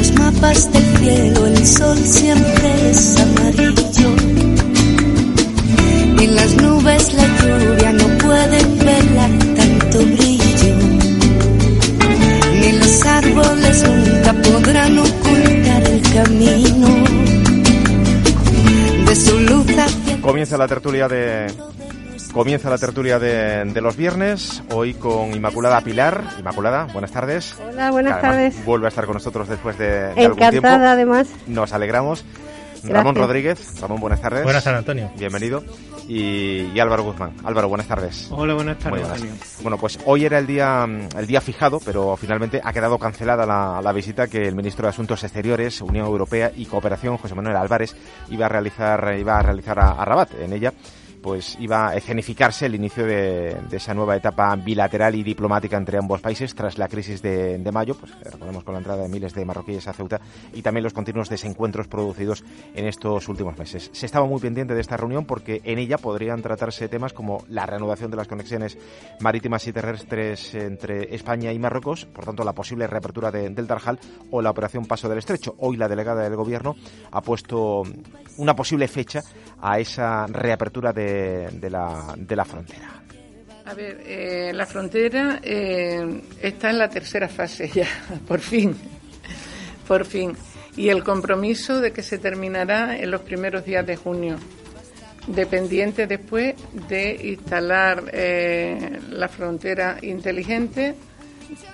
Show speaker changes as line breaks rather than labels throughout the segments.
los mapas del cielo el sol siempre es amarillo. En las nubes la lluvia no puede velar tanto brillo. Ni los árboles nunca podrán ocultar el camino de su luz hacia
Comienza la tertulia de Comienza la tertulia de, de los viernes, hoy con Inmaculada Pilar. Inmaculada, buenas tardes.
Hola, buenas
además
tardes.
Vuelve a estar con nosotros después de, de algún tiempo.
Encantada, además.
Nos alegramos.
Gracias.
Ramón Rodríguez, Ramón, buenas tardes.
Buenas tardes, Antonio.
Bienvenido. Y, y Álvaro Guzmán. Álvaro, buenas tardes.
Hola, buenas tardes,
buenas.
Antonio.
Bueno, pues hoy era el día, el día fijado, pero finalmente ha quedado cancelada la, la visita que el ministro de Asuntos Exteriores, Unión Europea y Cooperación, José Manuel Álvarez, iba a realizar, iba a, realizar a, a Rabat. En ella pues iba a escenificarse el inicio de, esa nueva etapa bilateral y diplomática entre ambos países tras la crisis de, de mayo, pues recordemos con la entrada de miles de marroquíes a Ceuta y también los continuos desencuentros producidos en estos últimos meses. Se estaba muy pendiente de esta reunión porque en ella podrían tratarse temas como la reanudación de las conexiones marítimas y terrestres entre España y Marruecos, por tanto la posible reapertura de, del Tarjal o la operación Paso del Estrecho. Hoy la delegada del Gobierno ha puesto una posible fecha a esa reapertura de de, la, de la frontera?
A ver, eh, la frontera eh, está en la tercera fase ya, por fin, por fin. Y el compromiso de que se terminará en los primeros días de junio, dependiente después de instalar eh, la frontera inteligente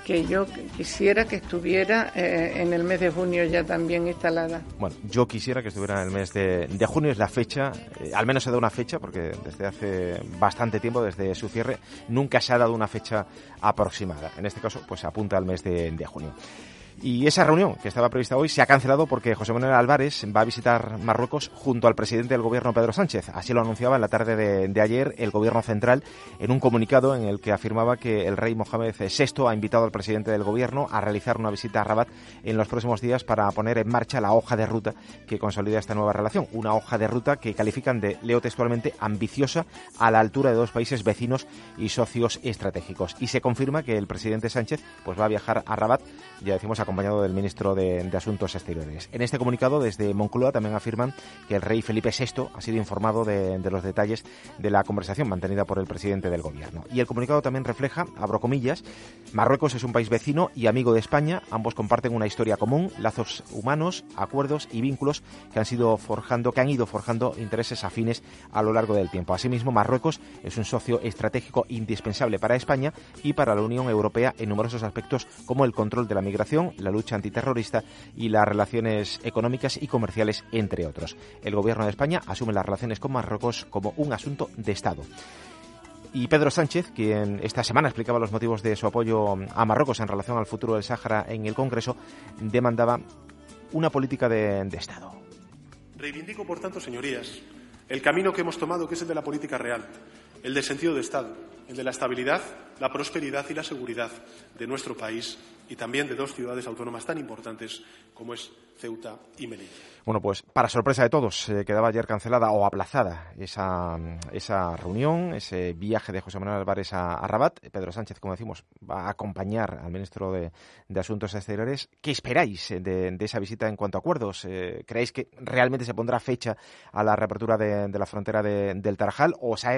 que yo quisiera que estuviera eh, en el mes de junio ya también instalada.
Bueno, yo quisiera que estuviera en el mes de, de junio, es la fecha, eh, al menos se da una fecha, porque desde hace bastante tiempo, desde su cierre, nunca se ha dado una fecha aproximada. En este caso, pues apunta al mes de, de junio. Y esa reunión que estaba prevista hoy se ha cancelado porque José Manuel Álvarez va a visitar Marruecos junto al presidente del gobierno Pedro Sánchez. Así lo anunciaba en la tarde de, ayer el gobierno central en un comunicado en el que afirmaba que el rey Mohamed VI ha invitado al presidente del gobierno a realizar una visita a Rabat en los próximos días para poner en marcha la hoja de ruta que consolida esta nueva relación. Una hoja de ruta que califican de, leo textualmente, ambiciosa a la altura de dos países vecinos y socios estratégicos. Y se confirma que el presidente Sánchez pues va a viajar a Rabat, ya decimos, acompañado del ministro de, Asuntos Exteriores. En este comunicado, desde Moncloa, también afirman que el rey Felipe VI ha sido informado de, de, los detalles de la conversación mantenida por el presidente del gobierno. Y el comunicado también refleja, abro comillas, Marruecos es un país vecino y amigo de España. Ambos comparten una historia común, lazos humanos, acuerdos y vínculos que han sido forjando, que han ido forjando intereses afines a lo largo del tiempo. Asimismo, Marruecos es un socio estratégico indispensable para España y para la Unión Europea en numerosos aspectos como el control de la migración, la lucha antiterrorista y las relaciones económicas y comerciales, entre otros. El gobierno de España asume las relaciones con Marruecos como un asunto de Estado. Y Pedro Sánchez, quien esta semana explicaba los motivos de su apoyo a Marruecos en relación al futuro del Sáhara en el Congreso, demandaba una política de, de Estado.
Reivindico, por tanto, señorías, el camino que hemos tomado, que es el de la política real, el del sentido de Estado, el de la estabilidad, la prosperidad y la seguridad de nuestro país y también de dos ciudades autónomas tan importantes como es Ceuta y Melilla.
Bueno, pues para sorpresa de todos, eh, quedaba ayer cancelada o aplazada esa, esa reunión, ese viaje de José Manuel Álvarez a, Rabat. Pedro Sánchez, como decimos, va a acompañar al ministro de, Asuntos Exteriores. ¿Qué esperáis de, de, esa visita en cuanto a acuerdos? Eh, ¿Creéis que realmente se pondrá fecha a la reapertura de, de la frontera del Tarajal o os ha,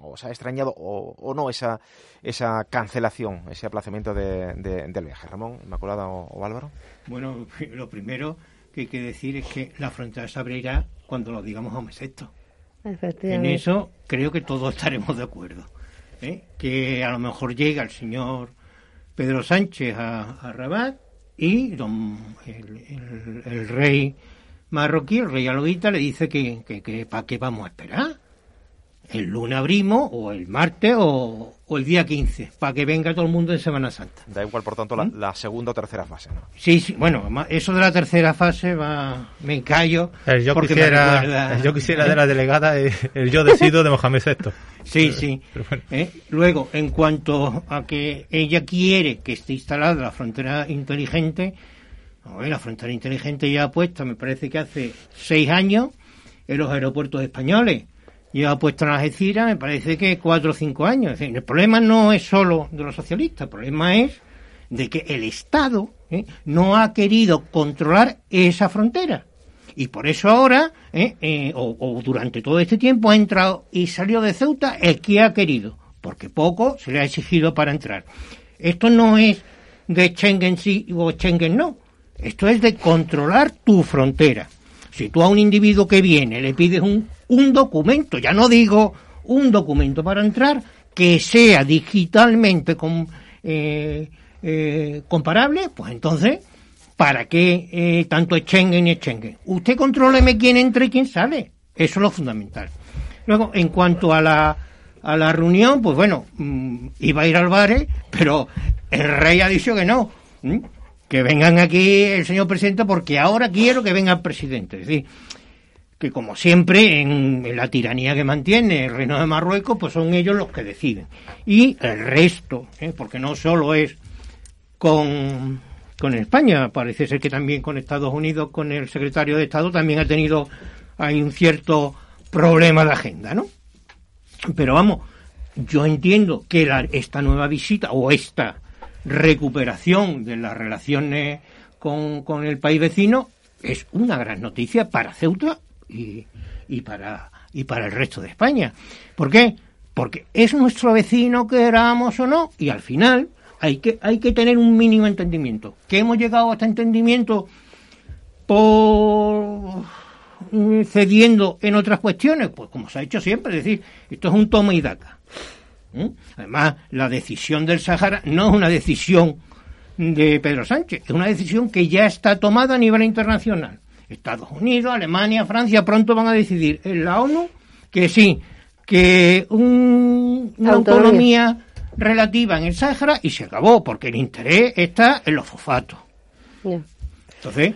os ha extrañado o, o, no esa, esa cancelación, ese aplazamiento del viaje? Ramón, Inmaculada o, o Álvaro.
Bueno, lo primero que hay que decir es que la frontera se abrirá cuando lo digamos a un sexto. En eso creo que todos estaremos de acuerdo. ¿eh? Que a lo mejor llega el señor Pedro Sánchez a, a Rabat y don, el, el, el, rey marroquí, el rey alodita, le dice que, que, que para qué vamos a esperar. El lunes abrimos, o el martes, o, o el día 15, para que venga todo el mundo en Semana Santa.
Da igual, por tanto, la, ¿Mm? la, segunda o tercera fase, ¿no?
Sí, sí, bueno, eso de la tercera fase va, me encallo.
El yo, quisiera, recuerda... el yo quisiera de la delegada, el yo decido de Mohamed VI.
Sí, sí. Bueno. ¿Eh? Luego, en cuanto a que ella quiere que esté instalada la frontera inteligente, ver, la frontera inteligente ya puesta, me parece que hace seis años, en los aeropuertos españoles lleva puesto en Algeciras, me parece que cuatro o cinco años. Es decir, el problema no es solo de los socialistas, el problema es de que el Estado ¿eh? no ha querido controlar esa frontera. Y por eso ahora, ¿eh? Eh, o, durante todo este tiempo, ha entrado y salió de Ceuta el que ha querido, porque poco se le ha exigido para entrar. Esto no es de Schengen sí o Schengen no. Esto es de controlar tu frontera. Si tú a un individuo que viene le pides un, un documento, ya no digo un documento para entrar, que sea digitalmente eh, eh, comparable, pues entonces, ¿para qué eh, tanto Schengen y Schengen? Usted contróleme quién entra y quién sale. Eso es lo fundamental. Luego, en cuanto a la, a la reunión, pues bueno, mm, iba a ir al bar, pero el rey ha dicho que no. Que vengan aquí el señor presidente porque ahora quiero que venga el presidente. Es decir, que como siempre en, la tiranía que mantiene el reino de Marruecos, pues son ellos los que deciden. Y el resto, ¿eh? porque no solo es con, con España, parece ser que también con Estados Unidos, con el secretario de Estado, también ha tenido hay un cierto problema de agenda, ¿no? Pero vamos, yo entiendo que esta nueva visita o esta recuperación de las relaciones con, con el país vecino es una gran noticia para Ceuta y, y, para, y para el resto de España. ¿Por qué? Porque es nuestro vecino, queramos o no, y al final hay que, hay que tener un mínimo entendimiento. ¿Que hemos llegado a este entendimiento por cediendo en otras cuestiones? Pues como se ha hecho siempre, es decir, esto es un toma y daca. Además, la decisión del Sahara no es una decisión de Pedro Sánchez, es una decisión que ya está tomada a nivel internacional. Estados Unidos, Alemania, Francia pronto van a decidir en la ONU que sí, que una autonomía. relativa en el Sáhara y se acabó, porque el interés está en los fosfatos. Entonces,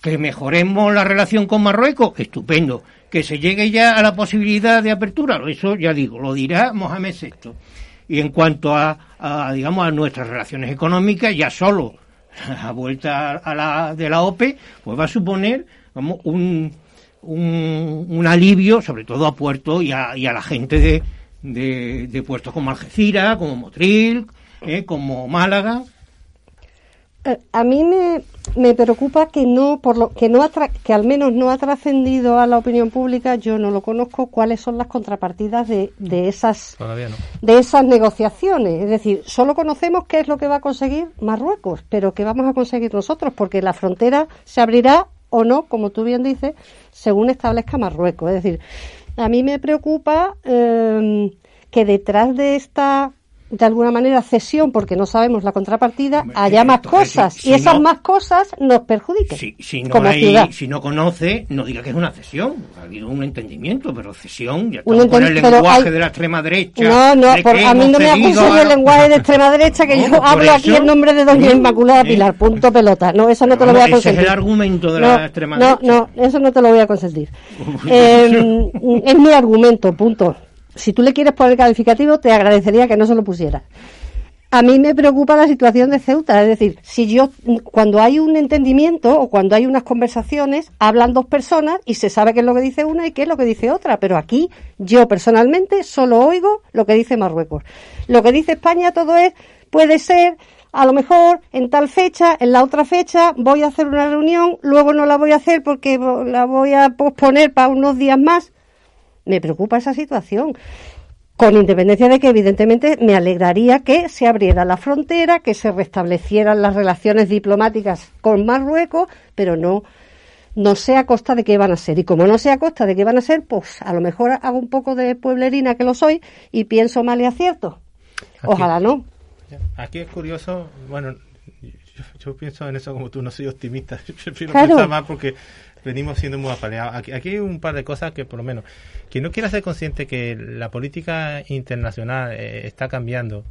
que mejoremos la relación con Marruecos, estupendo. Que se llegue ya a la posibilidad de apertura, eso ya digo, lo dirá Mohamed VI. Y en cuanto a, a digamos, a nuestras relaciones económicas, ya solo a vuelta a la, de la OPE, pues va a suponer como un, un, alivio, sobre todo a Puerto y a, y a la gente de, de, de, puertos como Algeciras, como Motril, eh, como Málaga.
A mí me, me, preocupa que no, por lo que no que al menos no ha trascendido a la opinión pública. Yo no lo conozco. ¿Cuáles son las contrapartidas de, de esas de esas negociaciones? Es decir, solo conocemos qué es lo que va a conseguir Marruecos, pero qué vamos a conseguir nosotros, porque la frontera se abrirá o no, como tú bien dices, según establezca Marruecos. Es decir, a mí me preocupa eh, que detrás de esta de alguna manera cesión porque no sabemos la contrapartida, haya más cosas y esas más cosas nos perjudiquen.
Si, no hay, si no conoce, no diga que es una cesión. Ha habido un entendimiento, pero cesión, ya estamos con el lenguaje de la extrema derecha.
No, no, a mí no me acusen el lenguaje de extrema derecha que yo hablo aquí en nombre de doña Inmaculada ¿Eh? Pilar, punto pelota. No, eso no te lo voy a consentir.
Ese es el argumento de la extrema
derecha. No, no, eso no te lo voy a consentir. eh, es mi argumento, punto si tú le quieres poner calificativo, te agradecería que no se lo pusieras. A mí me preocupa la situación de Ceuta, es decir, si yo, cuando hay un entendimiento o cuando hay unas conversaciones, hablan dos personas y se sabe qué es lo que dice una y qué es lo que dice otra, pero aquí yo personalmente solo oigo lo que dice Marruecos. Lo que dice España todo es, puede ser, a lo mejor en tal fecha, en la otra fecha voy a hacer una reunión, luego no la voy a hacer porque la voy a posponer para unos días más me preocupa esa situación. Con independencia de que, evidentemente, me alegraría que se abriera la frontera, que se restablecieran las relaciones diplomáticas con Marruecos, pero no, no sé a costa de qué van a ser. Y como no sé a costa de qué van a ser, pues a lo mejor hago un poco de pueblerina que lo soy y pienso mal y acierto. Ojalá no.
Aquí es curioso, bueno, yo, pienso en eso como tú, no soy optimista. Yo prefiero pensar más porque venimos siendo muy apaleados. Aquí, aquí, hay un par de cosas que, por lo menos, quien no quiera ser consciente que la política internacional eh, está cambiando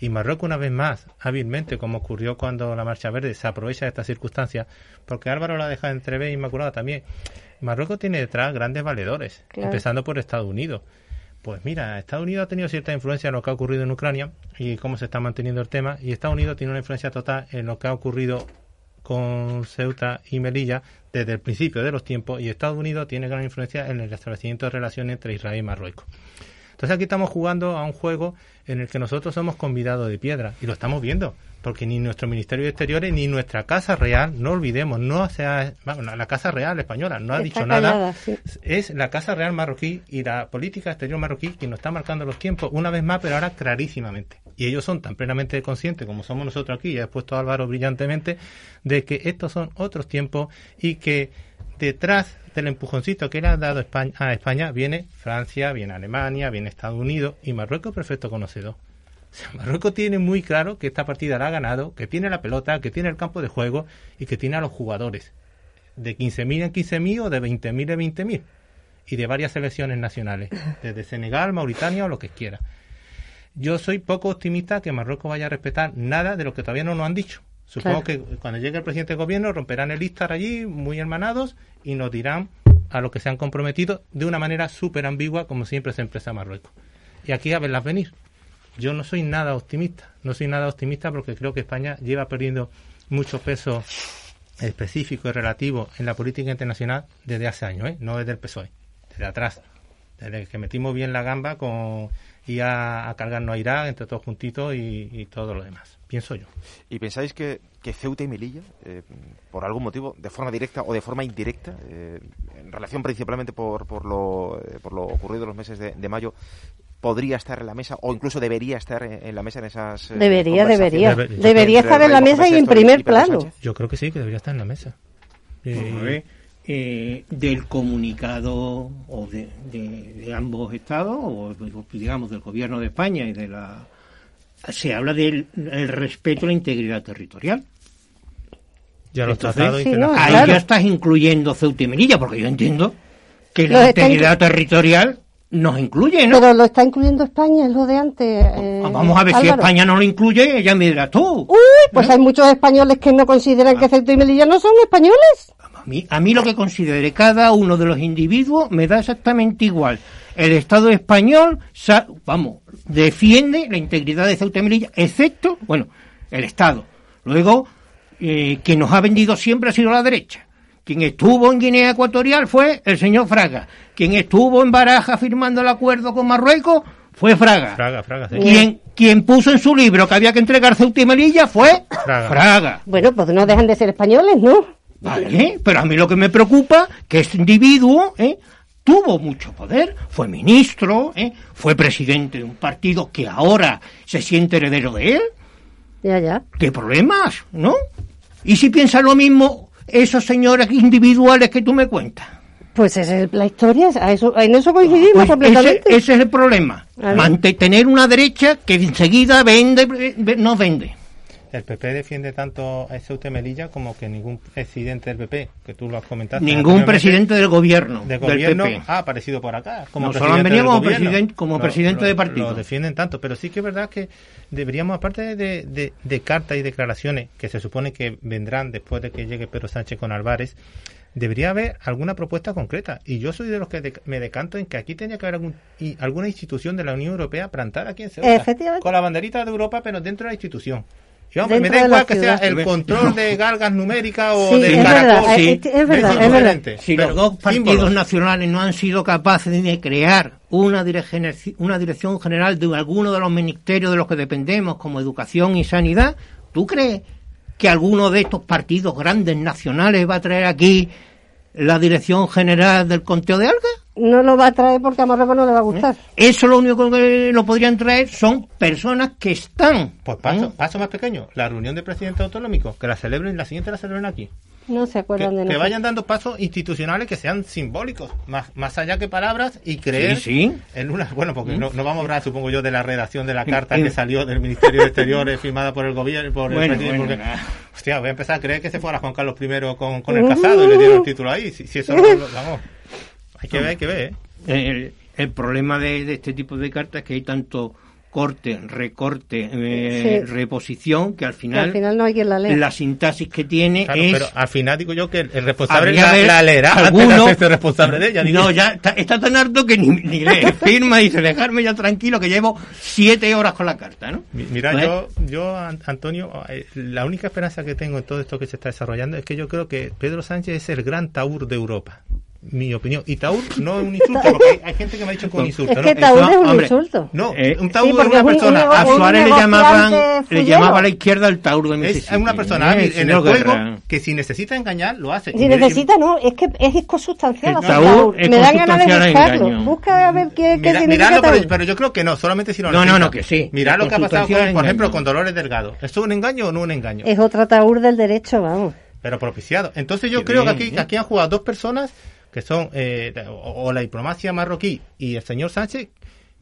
y Marruecos, una vez más, hábilmente, como ocurrió cuando la Marcha Verde se aprovecha de estas circunstancias, porque Álvaro la deja entrever Inmaculada también. Marruecos tiene detrás grandes valedores, empezando por Estados Unidos. Pues mira, Estados Unidos ha tenido cierta influencia en lo que ha ocurrido en Ucrania y cómo se está manteniendo el tema, y Estados Unidos tiene una influencia total en lo que ha ocurrido con Ceuta y Melilla desde el principio de los tiempos y Estados Unidos tiene gran influencia en el establecimiento de relaciones entre Israel y Marruecos. Entonces aquí estamos jugando a un juego en el que nosotros somos convidados de piedra y lo estamos viendo porque ni nuestro Ministerio de Exteriores ni nuestra Casa Real, no olvidemos, no sea, bueno, la Casa Real española no ha dicho nada, es la Casa Real marroquí y la política exterior marroquí quien nos está marcando los tiempos una vez más, pero ahora clarísimamente. Y ellos son tan plenamente conscientes como somos nosotros aquí, y ha expuesto Álvaro brillantemente, de que estos son otros tiempos y que detrás del empujoncito que le ha dado España, a España viene Francia, viene Alemania, viene Estados Unidos y Marruecos perfecto conocedor. Marruecos tiene muy claro que esta partida la ha ganado, que tiene la pelota, que tiene el campo de juego y que tiene a los jugadores. De 15.000 en 15.000 o de 20.000 en 20.000. Y de varias selecciones nacionales. Desde Senegal, Mauritania o lo que quiera. Yo soy poco optimista que Marruecos vaya a respetar nada de lo que todavía no nos han dicho. Supongo que cuando llegue el presidente del gobierno romperán el listar allí, muy hermanados, y nos dirán a lo que se han comprometido de una manera súper ambigua, como siempre se expresa Marruecos. Y aquí a verlas venir. Yo no soy nada optimista, no soy nada optimista porque creo que España lleva perdiendo mucho peso específico y relativo en la política internacional desde hace años, ¿eh? no desde el PSOE, desde atrás, desde que metimos bien la gamba con ir a, cargarnos a Irak entre todos juntitos y, todo lo demás, pienso yo.
¿Y pensáis que, que Ceuta y Melilla, eh, por algún motivo, de forma directa o de forma indirecta, eh, en relación principalmente por, por, lo, por lo ocurrido en los meses de mayo, podría estar en la mesa o incluso debería estar en, la mesa en esas
eh, debería debería. Debería. Estar en la mesa y en primer plano.
Yo creo que sí que debería estar en la mesa.
Eh, del comunicado o de, de, ambos estados o digamos del gobierno de España y de la se habla del respeto a la integridad territorial
ya lo
ahí ya estás incluyendo Ceuta y Melilla porque yo entiendo que la integridad territorial nos incluye, ¿no?
Pero lo está incluyendo España, es lo de antes.
Eh, Vamos a ver si España no lo incluye, ya me dirás tú.
Uy, pues hay muchos españoles que no consideran que ah. Ceuta y Melilla no son españoles.
A mí, a mí lo que considere cada uno de los individuos me da exactamente igual. El Estado español, vamos, defiende la integridad de Ceuta y Melilla, excepto, bueno, el Estado. Luego, eh, quien nos ha vendido siempre ha sido la derecha. Quien estuvo en Guinea Ecuatorial fue el señor Fraga. Quien estuvo en Baraja firmando el acuerdo con Marruecos fue Fraga.
Fraga, Fraga,
Quien, quien puso en su libro que había que entregar Ceuta y Melilla fue Fraga.
Bueno, pues no dejan de ser españoles, ¿no?
Vale, pero a mí lo que me preocupa que este individuo ¿eh? tuvo mucho poder, fue ministro, ¿eh? fue presidente de un partido que ahora se siente heredero de él.
Ya, ya.
¿Qué problemas, no? Y si piensa lo mismo esos señores individuales que tú me cuentas.
Pues esa es la historia, en eso coincidimos pues completamente.
Ese, es el problema, mantener una derecha que enseguida vende, no vende.
El PP defiende tanto a Ceuta Melilla como que ningún presidente del PP, que tú lo has comentado.
Ningún presidente del gobierno,
del gobierno ha aparecido por acá.
Como solo han venido como, presidente, como presidente de partido.
Lo defienden tanto, pero sí que es verdad que deberíamos, aparte de, de, de cartas y declaraciones que se supone que vendrán después de que llegue Pedro Sánchez con Álvarez, debería haber alguna propuesta concreta. Y yo soy de los que me decanto en que aquí tenía que haber algún, y, alguna institución de la Unión Europea plantada aquí en Ceuta. Con la banderita de Europa, pero dentro de la institución me da igual que sea el control de galgas numéricas o de caracol.
sí. es, verdad, es verdad.
Si los dos partidos nacionales no han sido capaces de crear una, una dirección general de alguno de los ministerios de los que dependemos, como educación y sanidad, ¿tú crees que alguno de estos partidos grandes nacionales va a traer aquí la dirección general del conteo de algas?
No lo va a traer porque a Marruecos no le va a gustar.
¿Eh? Eso lo único que lo podrían traer son personas que están.
Pues paso, ¿Eh? paso más pequeño, la reunión de presidentes autonómicos, que la celebren, la siguiente la celebren aquí.
No se acuerdan
que,
de
Que vayan dando pasos institucionales que sean simbólicos, más, más allá que palabras, y creer
sí,
en una. Bueno, porque ¿Mm? no, no, vamos a hablar, supongo yo, de la redacción de la carta que salió del Ministerio de Exteriores firmada por el gobierno. Por el presidente, hostia, voy a empezar a creer que se fuera Juan Carlos I con, con el casado y le dieron el título ahí. Si, si eso vamos. Hay que ver, hay que ver.
¿eh? El, problema de, de, este tipo de cartas es que hay tanto corte, recorte, eh, reposición, que al final,
al final no hay quien la, lea.
la sintaxis que tiene es...
Pero al final digo yo que el responsable la, la, leerá alguno, de responsable de ella.
No, ya está, tan harto que ni, ni lee, firma y dice, dejarme ya tranquilo que llevo siete horas con la carta, ¿no?
Mira, yo, yo, Antonio, eh, la única esperanza que tengo en todo esto que se está desarrollando es que yo creo que Pedro Sánchez es el gran taur de Europa mi opinión. Y Taur no es un insulto, porque hay, gente que me ha dicho que es un insulto.
Es que Taur es un insulto.
No, eh, un Taur es una persona.
a Suárez le llamaban, le llamaba a la izquierda el Taur de
Es una persona en el juego que si necesita engañar, lo hace.
Si necesita, no, es que es consustancial. El Taur me dan ganas de buscarlo. Busca a ver qué, qué significa
Taur. Pero, yo creo que no, solamente si
no No, no, no, que sí.
Mirad lo que ha pasado, por ejemplo, con Dolores Delgado. ¿Esto es un engaño o no un engaño?
Es otra Taur del derecho, vamos.
Pero propiciado. Entonces yo creo que aquí, que aquí han jugado dos personas que son eh, o, la diplomacia marroquí y el señor Sánchez,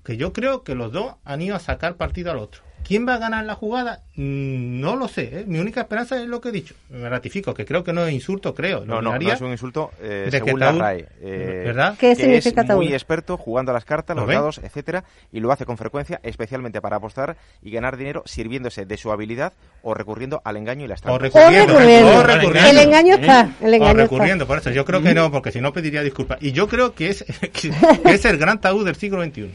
que yo creo que los dos han ido a sacar partido al otro. ¿Quién va a ganar la jugada? Mm, no lo sé. ¿eh? Mi única esperanza es lo que he dicho. Me ratifico, que creo que no es insulto, creo.
No, no, no es un insulto eh, según la RAE.
Eh, ¿Verdad? ¿Qué que
es muy experto jugando a las cartas, los dados, etcétera, y lo hace con frecuencia, especialmente para apostar y ganar dinero sirviéndose de su habilidad o recurriendo al engaño y la
estrategia. O recurriendo. El engaño está. El engaño
o recurriendo, por eso. Yo creo que no, porque si no pediría disculpas. Y yo creo que es, que es el gran tabú del siglo XXI.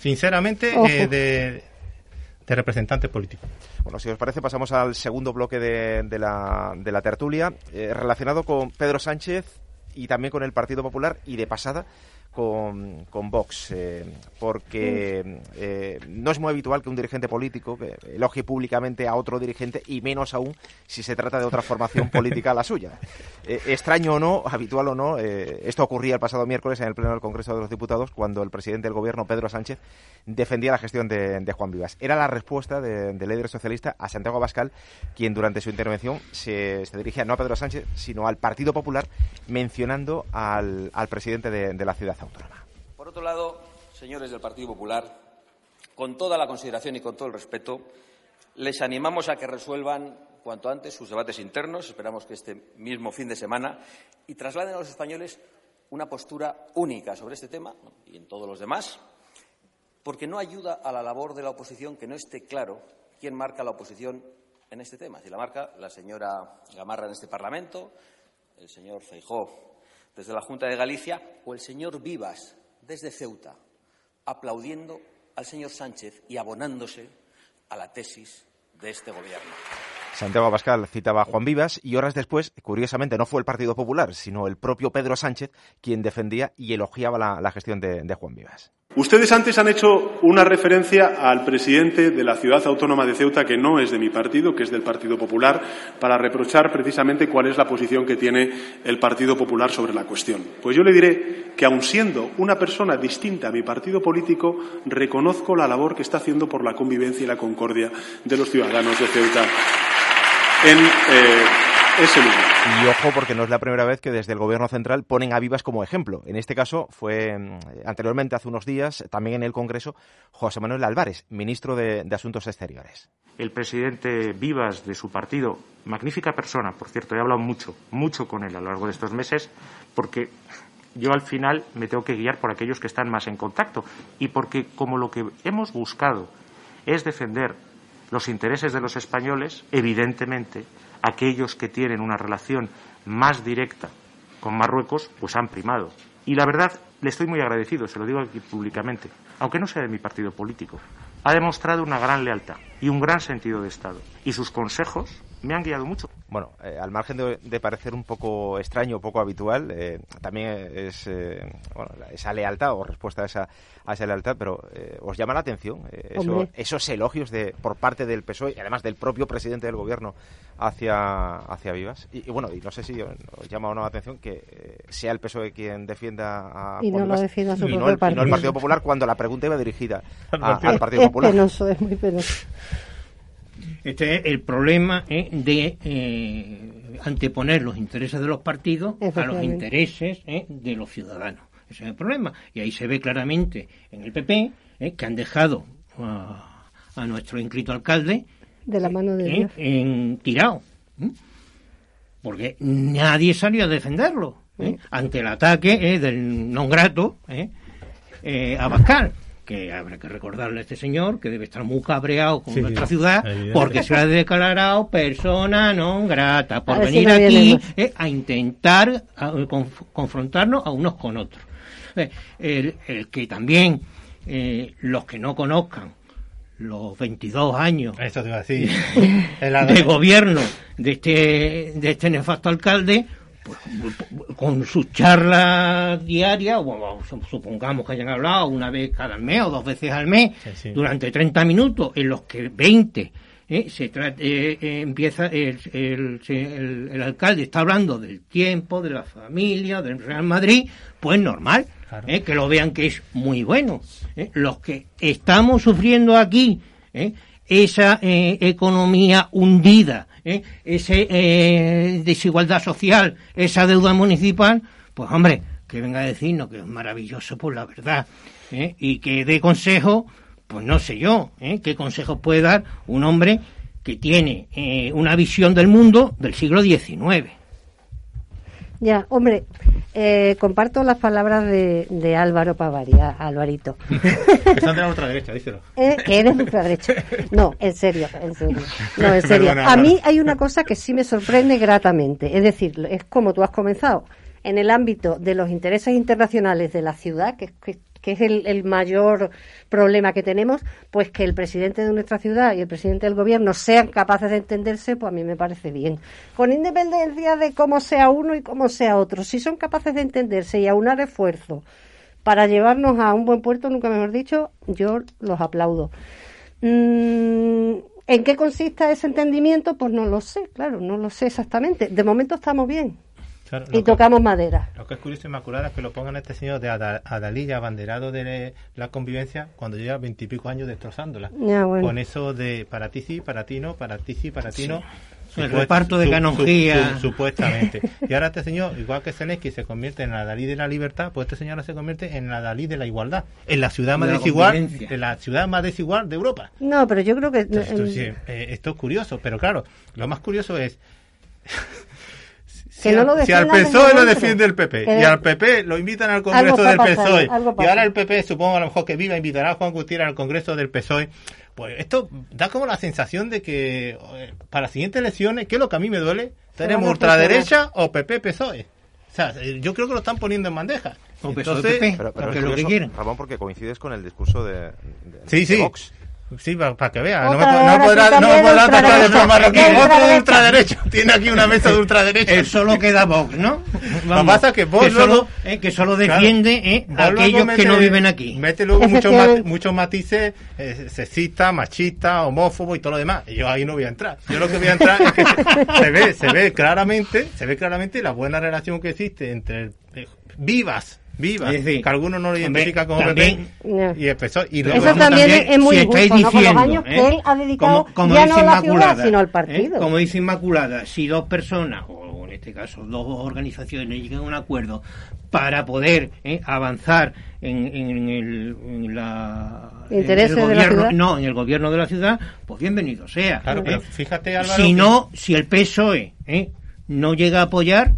Sinceramente, de de representantes políticos.
Bueno, si os parece, pasamos al segundo bloque de, de, la, de la, tertulia, eh, relacionado con Pedro Sánchez y también con el Partido Popular y de pasada con, con Vox, eh, porque eh, no es muy habitual que un dirigente político elogie públicamente a otro dirigente y menos aún si se trata de otra formación política a la suya. Eh, extraño o no, habitual o no, esto ocurría el pasado miércoles en el Pleno del Congreso de los Diputados cuando el presidente del Gobierno, Pedro Sánchez, defendía la gestión de, Juan Vivas. Era la respuesta del líder socialista a Santiago Abascal, quien durante su intervención se, dirigía no a Pedro Sánchez, sino al Partido Popular, mencionando al, presidente de, de la ciudad
por otro lado, señores del Partido Popular, con toda la consideración y con todo el respeto, les animamos a que resuelvan cuanto antes sus debates internos, esperamos que este mismo fin de semana, y trasladen a los españoles una postura única sobre este tema y en todos los demás, porque no ayuda a la labor de la oposición que no esté claro quién marca la oposición en este tema. Si la marca la señora Gamarra en este Parlamento, el señor Feijó desde la Junta de Galicia, o el señor Vivas desde Ceuta, aplaudiendo al señor Sánchez y abonándose a la tesis de este Gobierno.
Santiago Pascal citaba a Juan Vivas y horas después, curiosamente, no fue el Partido Popular, sino el propio Pedro Sánchez quien defendía y elogiaba la, gestión de, Juan Vivas.
Ustedes antes han hecho una referencia al presidente de la ciudad autónoma de Ceuta, que no es de mi partido, que es del Partido Popular, para reprochar precisamente cuál es la posición que tiene el Partido Popular sobre la cuestión. Pues yo le diré que, aun siendo una persona distinta a mi partido político, reconozco la labor que está haciendo por la convivencia y la concordia de los ciudadanos de Ceuta en eh, ese lugar.
Y ojo, porque no es la primera vez que desde el Gobierno central ponen a Vivas como ejemplo. En este caso fue mm, anteriormente, hace unos días, también en el Congreso, José Manuel Álvarez, ministro de, Asuntos Exteriores.
El presidente Vivas de su partido, magnífica persona, por cierto, he hablado mucho, mucho con él a lo largo de estos meses, porque yo al final me tengo que guiar por aquellos que están más en contacto y porque como lo que hemos buscado es defender los intereses de los españoles, evidentemente, aquellos que tienen una relación más directa con Marruecos, pues han primado. Y la verdad, le estoy muy agradecido, se lo digo aquí públicamente, aunque no sea de mi partido político. Ha demostrado una gran lealtad y un gran sentido de Estado. Y sus consejos me han guiado mucho.
Bueno, eh, al margen de, parecer un poco extraño, poco habitual, eh, también es eh, bueno, esa lealtad o respuesta a esa, a esa lealtad, pero os llama la atención esos elogios de por parte del PSOE y además del propio presidente del gobierno hacia, hacia Vivas. Y, bueno, y no sé si os llama o no la atención que sea el PSOE quien defienda a
y no lo defienda su propio
el,
partido.
el Partido Popular cuando la pregunta iba dirigida al Partido Popular.
Es es muy penoso.
Este es el problema ¿eh? de eh, anteponer los intereses de los partidos a los intereses ¿eh? de los ciudadanos. Ese es el problema. Y ahí se ve claramente en el PP que han dejado a, nuestro inscrito alcalde
de la mano de
en tirado. Porque nadie salió a defenderlo ante el ataque del non grato a Bascal que habrá que recordarle a este señor que debe estar muy cabreado con nuestra ciudad porque se ha declarado persona no grata por venir aquí eh, a intentar confrontarnos a unos con otros. Eh, el, que también eh, los que no conozcan los 22 años de gobierno de este, de este nefasto alcalde con sus charlas diarias, o, supongamos que hayan hablado una vez cada mes o dos veces al mes, durante 30 minutos, en los que 20 eh, se eh, eh, empieza el, el, alcalde está hablando del tiempo, de la familia, del Real Madrid, pues normal, que lo vean que es muy bueno. Los que estamos sufriendo aquí, esa economía hundida, esa desigualdad social, esa deuda municipal, pues hombre, que venga a decirnos que es maravilloso por la verdad, y que dé consejo pues no sé yo, ¿eh? ¿qué consejos puede dar un hombre que tiene eh, una visión del mundo del siglo XIX?
Ya, hombre, eh, comparto las palabras de, Álvaro Pavaria, Alvarito.
que son de la ultraderecha, díselo.
que eres de ultraderecha. No, en serio, en serio. No, en serio. A mí hay una cosa que sí me sorprende gratamente. Es decir, es como tú has comenzado. En el ámbito de los intereses internacionales de la ciudad, que, que que es el, mayor problema que tenemos, pues que el presidente de nuestra ciudad y el presidente del gobierno sean capaces de entenderse, pues a mí me parece bien. Con independencia de cómo sea uno y cómo sea otro, si son capaces de entenderse y aunar esfuerzo para llevarnos a un buen puerto, nunca mejor dicho, yo los aplaudo. Mm, ¿En qué consiste ese entendimiento? Pues no lo sé, claro, no lo sé exactamente. De momento estamos bien y tocamos madera.
Lo que es curioso, Inmaculada, es que lo pongan este señor de Adalilla, abanderado de la convivencia, cuando lleva veintipico años destrozándola. Con eso de para ti sí, para ti no, para ti sí, para ti no.
El reparto de canonjía.
supuestamente. Y ahora este señor, igual que Zelensky se convierte en la Dalí de la libertad, pues este señor ahora se convierte en la Dalí de la igualdad. En la ciudad más desigual, en la ciudad más desigual de Europa.
No, pero yo creo que...
esto, eh, esto es curioso, pero claro, lo más curioso es si, al PSOE lo defiende el PP y al PP lo invitan al Congreso del PSOE y ahora el PP supongo a lo mejor que viva invitará a Juan Gutiérrez al Congreso del PSOE pues esto da como la sensación de que eh, para las siguientes elecciones ¿qué es lo que a mí me duele? ¿tenemos ultraderecha o PP PSOE? o sea, eh, yo creo que lo están poniendo en bandeja
entonces, pero, lo que quieren. Ramón, porque coincides con el discurso de, de,
sí, sí. Sí, para, que vea. No me, no podrá, no podrá tratar de forma aquí. Otro de ultraderecho. Tiene aquí una mesa de ultraderecha.
Eso solo queda Vox, ¿no?
Lo que pasa es que Vox
que solo, eh, que solo defiende eh, a aquellos que no viven aquí.
Mete luego muchos, muchos matices eh, sexistas, machistas, homófobos y todo lo demás. Y yo ahí no voy a entrar. Yo lo que voy a entrar es que se, ve, se ve claramente, se ve claramente la buena relación que existe entre eh, vivas viva, que algunos no lo identifican como PP y empezó y
luego eso también, es muy si injusto, ¿no? con los años que ¿eh? él ha dedicado como, ya no a la ciudad sino al ¿eh? partido
como dice Inmaculada si dos personas o en este caso dos organizaciones llegan a un acuerdo para poder ¿eh? avanzar en, en, el, en la
¿Intereses de la ciudad?
no en el gobierno de la ciudad pues bienvenido sea
claro pero fíjate Álvaro
si no si el PSOE no llega a apoyar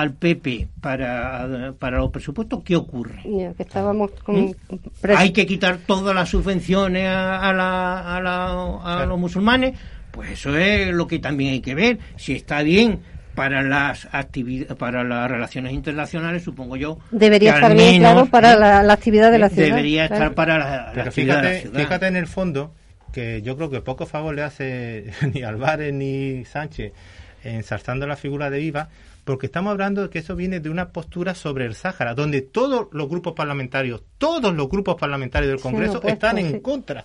al PP para, para los presupuestos, ¿qué ocurre?
que estábamos
¿Mm? Hay que quitar todas las subvenciones a, la, a, la, a los musulmanes, pues eso es lo que también hay que ver. Si está bien para las actividades para las relaciones internacionales supongo yo
debería estar bien claro para la, actividad de la ciudad
debería estar para la,
Pero fíjate, fíjate en el fondo que yo creo que poco favor le hace ni Álvarez ni Sánchez ensalzando la figura de Viva porque estamos hablando de que eso viene de una postura sobre el Sáhara, donde todos los grupos parlamentarios, todos los grupos parlamentarios del Congreso están en contra.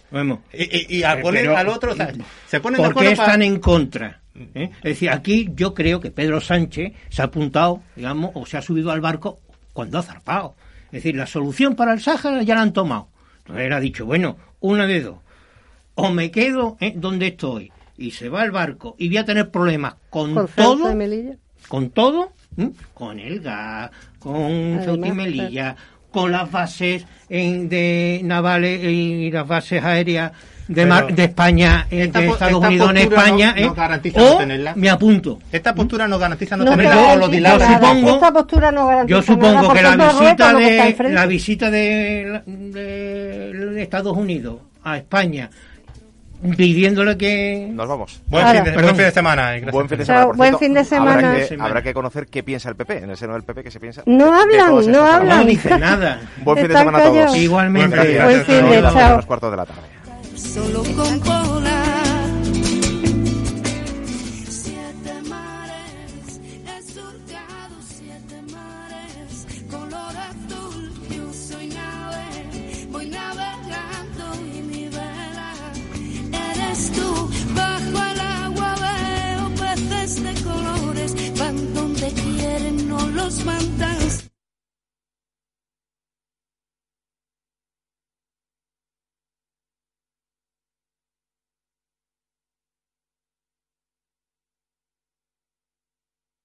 Y, al poner al otro, se ponen
¿Por qué están en contra? ¿Eh? Es decir, aquí yo creo que Pedro Sánchez se ha apuntado, digamos, o se ha subido al barco cuando ha zarpado. Es decir, la solución para el Sáhara ya la han tomado. Entonces él ha dicho, bueno, una de dos. O me quedo ¿eh? donde estoy y se va al barco y voy a tener problemas con, todo con todo, con el gas, con Ceuta y Melilla, con las bases de navales y las bases aéreas de, de España, de Estados Unidos en España, no, ¿eh? me apunto.
Esta postura no garantiza no, tenerla o lo
yo supongo, esta postura no garantiza
yo supongo que la visita de la visita de, de Estados Unidos a España pidiéndole que
nos vamos.
Buen, fin de, buen fin de, semana
buen fin de semana,
buen fin de semana.
Habrá, que, habrá que, conocer qué piensa el PP en el seno del PP que se piensa
no hablan no hablan.
No dice nada.
Buen fin de semana a todos.
igualmente.
Buen, buen fin de chao.
Los cuartos de la tarde.
Solo con nos
manda